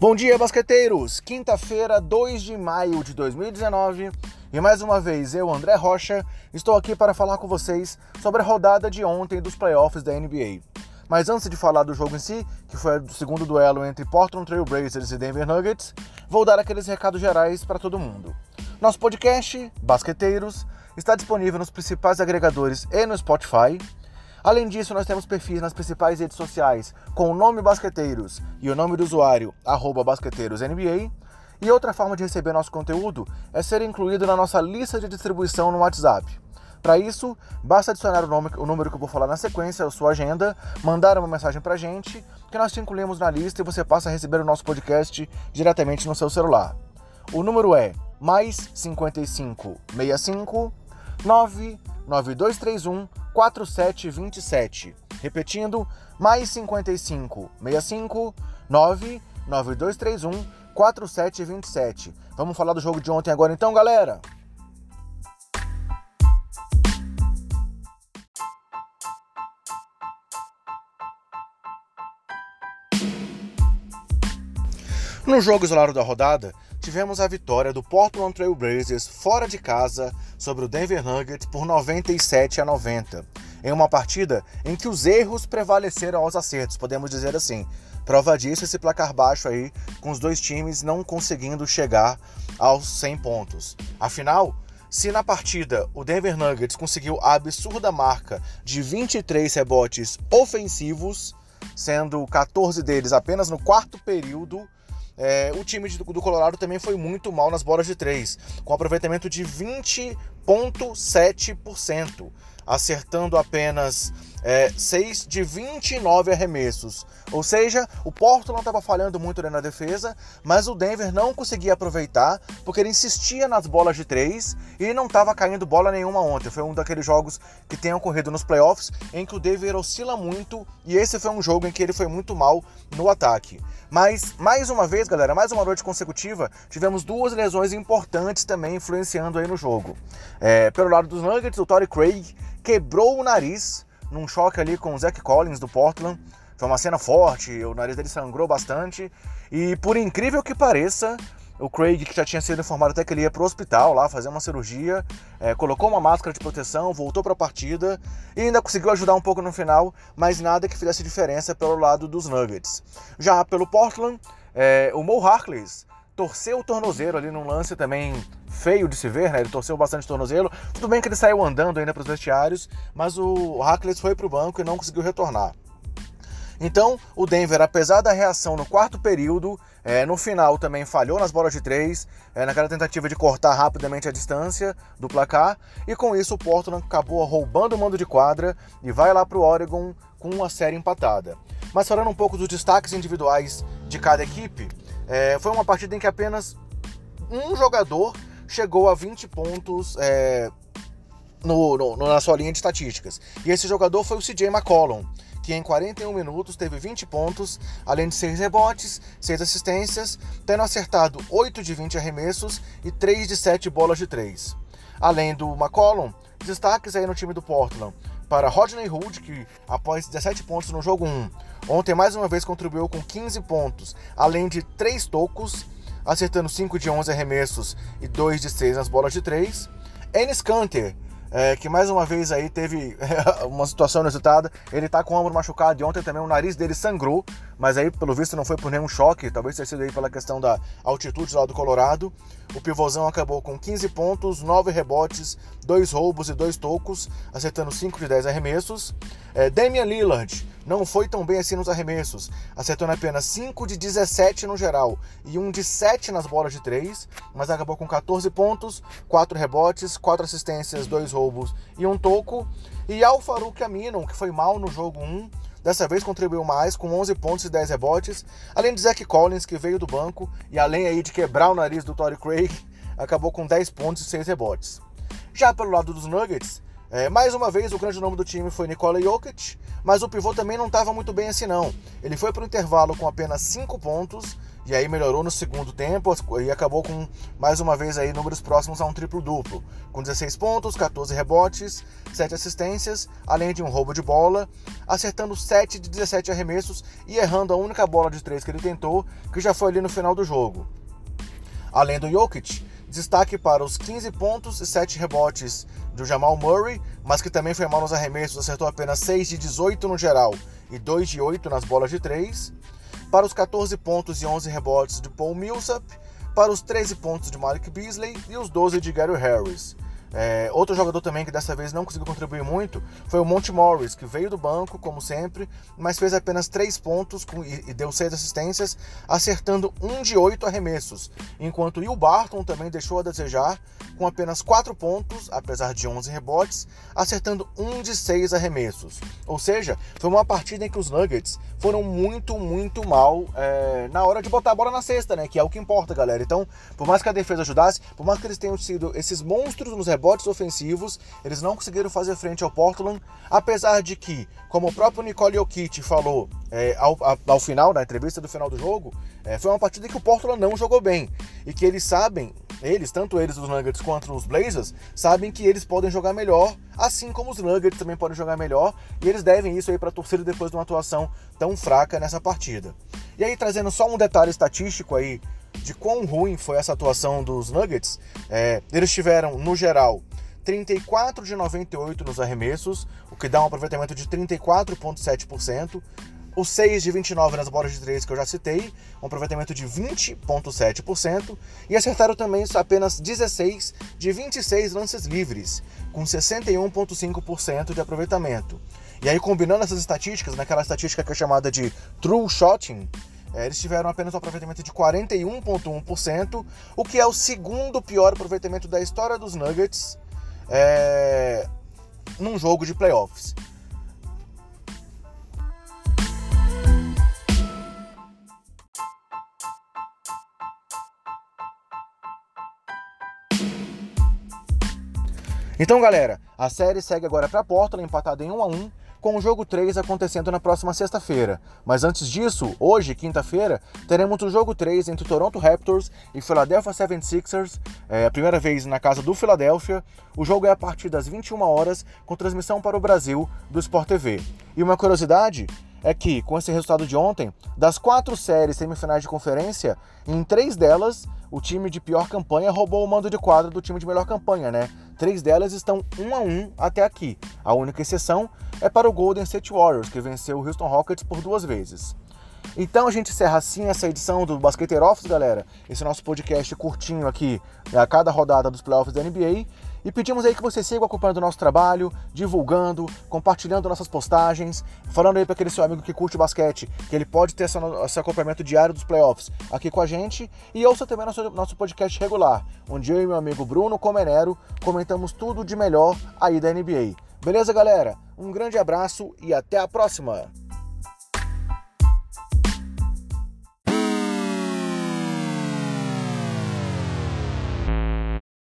Bom dia, basqueteiros! Quinta-feira, 2 de maio de 2019, e mais uma vez eu, André Rocha, estou aqui para falar com vocês sobre a rodada de ontem dos playoffs da NBA. Mas antes de falar do jogo em si, que foi o segundo duelo entre Portland Trail Blazers e Denver Nuggets, vou dar aqueles recados gerais para todo mundo. Nosso podcast, Basqueteiros, está disponível nos principais agregadores e no Spotify. Além disso, nós temos perfis nas principais redes sociais com o nome Basqueteiros e o nome do usuário BasqueteirosNBA. E outra forma de receber nosso conteúdo é ser incluído na nossa lista de distribuição no WhatsApp. Para isso, basta adicionar o, nome, o número que eu vou falar na sequência, a sua agenda, mandar uma mensagem para a gente, que nós te incluímos na lista e você passa a receber o nosso podcast diretamente no seu celular. O número é mais 55 65 99231 4727. Repetindo, mais 55 65 99231 4727. Vamos falar do jogo de ontem agora então, galera? No jogo isolado da rodada, tivemos a vitória do Portland Trail Blazers fora de casa sobre o Denver Nuggets por 97 a 90, em uma partida em que os erros prevaleceram aos acertos, podemos dizer assim. Prova disso esse placar baixo aí, com os dois times não conseguindo chegar aos 100 pontos. Afinal, se na partida o Denver Nuggets conseguiu a absurda marca de 23 rebotes ofensivos, sendo 14 deles apenas no quarto período, é, o time do Colorado também foi muito mal nas bolas de três, com aproveitamento de 20,7%, acertando apenas é, 6 de 29 arremessos. Ou seja, o Portland estava falhando muito na defesa, mas o Denver não conseguia aproveitar porque ele insistia nas bolas de três e não estava caindo bola nenhuma ontem. Foi um daqueles jogos que tem ocorrido nos playoffs em que o Denver oscila muito e esse foi um jogo em que ele foi muito mal no ataque. Mas, mais uma vez, galera, mais uma noite consecutiva, tivemos duas lesões importantes também influenciando aí no jogo. É, pelo lado dos Nuggets, o Torrey Craig quebrou o nariz num choque ali com o Zach Collins do Portland. Foi uma cena forte, o nariz dele sangrou bastante. E por incrível que pareça, o Craig, que já tinha sido informado até que ele ia para o hospital lá fazer uma cirurgia, é, colocou uma máscara de proteção, voltou para a partida e ainda conseguiu ajudar um pouco no final, mas nada que fizesse diferença pelo lado dos Nuggets. Já pelo Portland, é, o Mo Harkless torceu o tornozelo ali num lance também feio de se ver, né? Ele torceu bastante o tornozelo. Tudo bem que ele saiu andando ainda para os vestiários, mas o Harkless foi para o banco e não conseguiu retornar. Então, o Denver, apesar da reação no quarto período, é, no final também falhou nas bolas de três, é, naquela tentativa de cortar rapidamente a distância do placar, e com isso o Portland acabou roubando o mando de quadra e vai lá para o Oregon com uma série empatada. Mas falando um pouco dos destaques individuais de cada equipe, é, foi uma partida em que apenas um jogador chegou a 20 pontos é, no, no, na sua linha de estatísticas. E esse jogador foi o CJ McCollum que em 41 minutos teve 20 pontos, além de 6 rebotes, 6 assistências, tendo acertado 8 de 20 arremessos e 3 de 7 bolas de 3. Além do McCollum, destaques aí no time do Portland para Rodney Hood, que após 17 pontos no jogo 1, ontem mais uma vez contribuiu com 15 pontos, além de 3 tocos, acertando 5 de 11 arremessos e 2 de 6 nas bolas de 3. Enes Kanter, é, que mais uma vez aí teve uma situação inusitada. Ele tá com o ombro machucado e ontem também o nariz dele sangrou, mas aí pelo visto não foi por nenhum choque, talvez tenha sido aí pela questão da altitude lá do Colorado. O pivôzão acabou com 15 pontos, 9 rebotes, 2 roubos e 2 tocos, acertando 5 de 10 arremessos. É, Damian Lillard não foi tão bem assim nos arremessos, acertando apenas 5 de 17 no geral e 1 de 7 nas bolas de 3, mas acabou com 14 pontos, 4 rebotes, 4 assistências, 2 roubos e 1 toco. E Al Farouk Aminon, que foi mal no jogo 1, Dessa vez contribuiu mais, com 11 pontos e 10 rebotes, além de Zach Collins, que veio do banco, e além aí de quebrar o nariz do Torrey Craig, acabou com 10 pontos e 6 rebotes. Já pelo lado dos Nuggets, é, mais uma vez o grande nome do time foi Nikola Jokic, mas o pivô também não estava muito bem assim não. Ele foi para o intervalo com apenas 5 pontos e aí melhorou no segundo tempo e acabou com mais uma vez aí números próximos a um triplo-duplo, com 16 pontos, 14 rebotes, 7 assistências, além de um roubo de bola, acertando 7 de 17 arremessos e errando a única bola de 3 que ele tentou, que já foi ali no final do jogo. Além do Jokic, destaque para os 15 pontos e 7 rebotes do Jamal Murray, mas que também foi mal nos arremessos, acertou apenas 6 de 18 no geral e 2 de 8 nas bolas de 3. Para os 14 pontos e 11 rebotes de Paul Millsap, para os 13 pontos de Malik Beasley e os 12 de Gary Harris. É, outro jogador também que dessa vez não conseguiu contribuir muito foi o Monte Morris, que veio do banco, como sempre, mas fez apenas 3 pontos com, e, e, deu 6 assistências, acertando 1 de 8 arremessos, enquanto Will Barton também deixou a desejar, com apenas 4 pontos, apesar de 11 rebotes, acertando 1 de 6 arremessos. Ou seja, foi uma partida em que os Nuggets foram muito, muito mal é, na hora de botar a bola na cesta, né? Que é o que importa, galera. Então, por mais que a defesa ajudasse, por mais que eles tenham sido esses monstros nos rebotes, rebotes ofensivos, eles não conseguiram fazer frente ao Portland, apesar de que, como o próprio Nicole Jokic falou é, ao, ao, final, na entrevista do final do jogo, é, foi uma partida que o Portland não jogou bem, e que eles sabem, eles, tanto eles os Nuggets quanto os Blazers, sabem que eles podem jogar melhor, assim como os Nuggets também podem jogar melhor, e eles devem isso aí para a torcida depois de uma atuação tão fraca nessa partida. E aí, trazendo só um detalhe estatístico aí de quão ruim foi essa atuação dos Nuggets, é, eles tiveram, no geral, 34 de 98 nos arremessos, o que dá um aproveitamento de 34,7%. Os 6 de 29 nas bolas de 3 que eu já citei, um aproveitamento de 20,7%. E acertaram também apenas 16 de 26 lances livres, com 61,5% de aproveitamento. E aí, combinando essas estatísticas, naquela estatística que é chamada de true shotting, é, eles tiveram apenas um aproveitamento de 41,1%, o que é o segundo pior aproveitamento da história dos Nuggets é, num jogo de playoffs. Então, galera, a série segue agora para Portland, empatada em 1 a 1 com o jogo 3 acontecendo na próxima sexta-feira. Mas antes disso, hoje, quinta-feira, teremos o jogo 3 entre Toronto Raptors e Philadelphia 76ers, é a primeira vez na casa do Philadelphia. O jogo é a partir das 21 horas, com transmissão para o Brasil do Sport TV. E uma curiosidade é que, com esse resultado de ontem, das quatro séries semifinais de conferência, em três delas, o time de pior campanha roubou o mando de quadra do time de melhor campanha, né? Três delas estão um a um até aqui. A única exceção é para o Golden State Warriors, que venceu o Houston Rockets por duas vezes. Então a gente encerra assim essa edição do Basqueteiro Office, galera. Esse nosso podcast curtinho aqui a cada rodada dos playoffs da NBA. E pedimos aí que você siga acompanhando o nosso trabalho, divulgando, compartilhando nossas postagens, falando aí para aquele seu amigo que curte basquete, que ele pode ter esse acompanhamento diário dos playoffs aqui com a gente. E ouça também nosso, nosso podcast regular, onde eu e meu amigo Bruno Comenero comentamos tudo de melhor aí da NBA. Beleza, galera? Um grande abraço e até a próxima!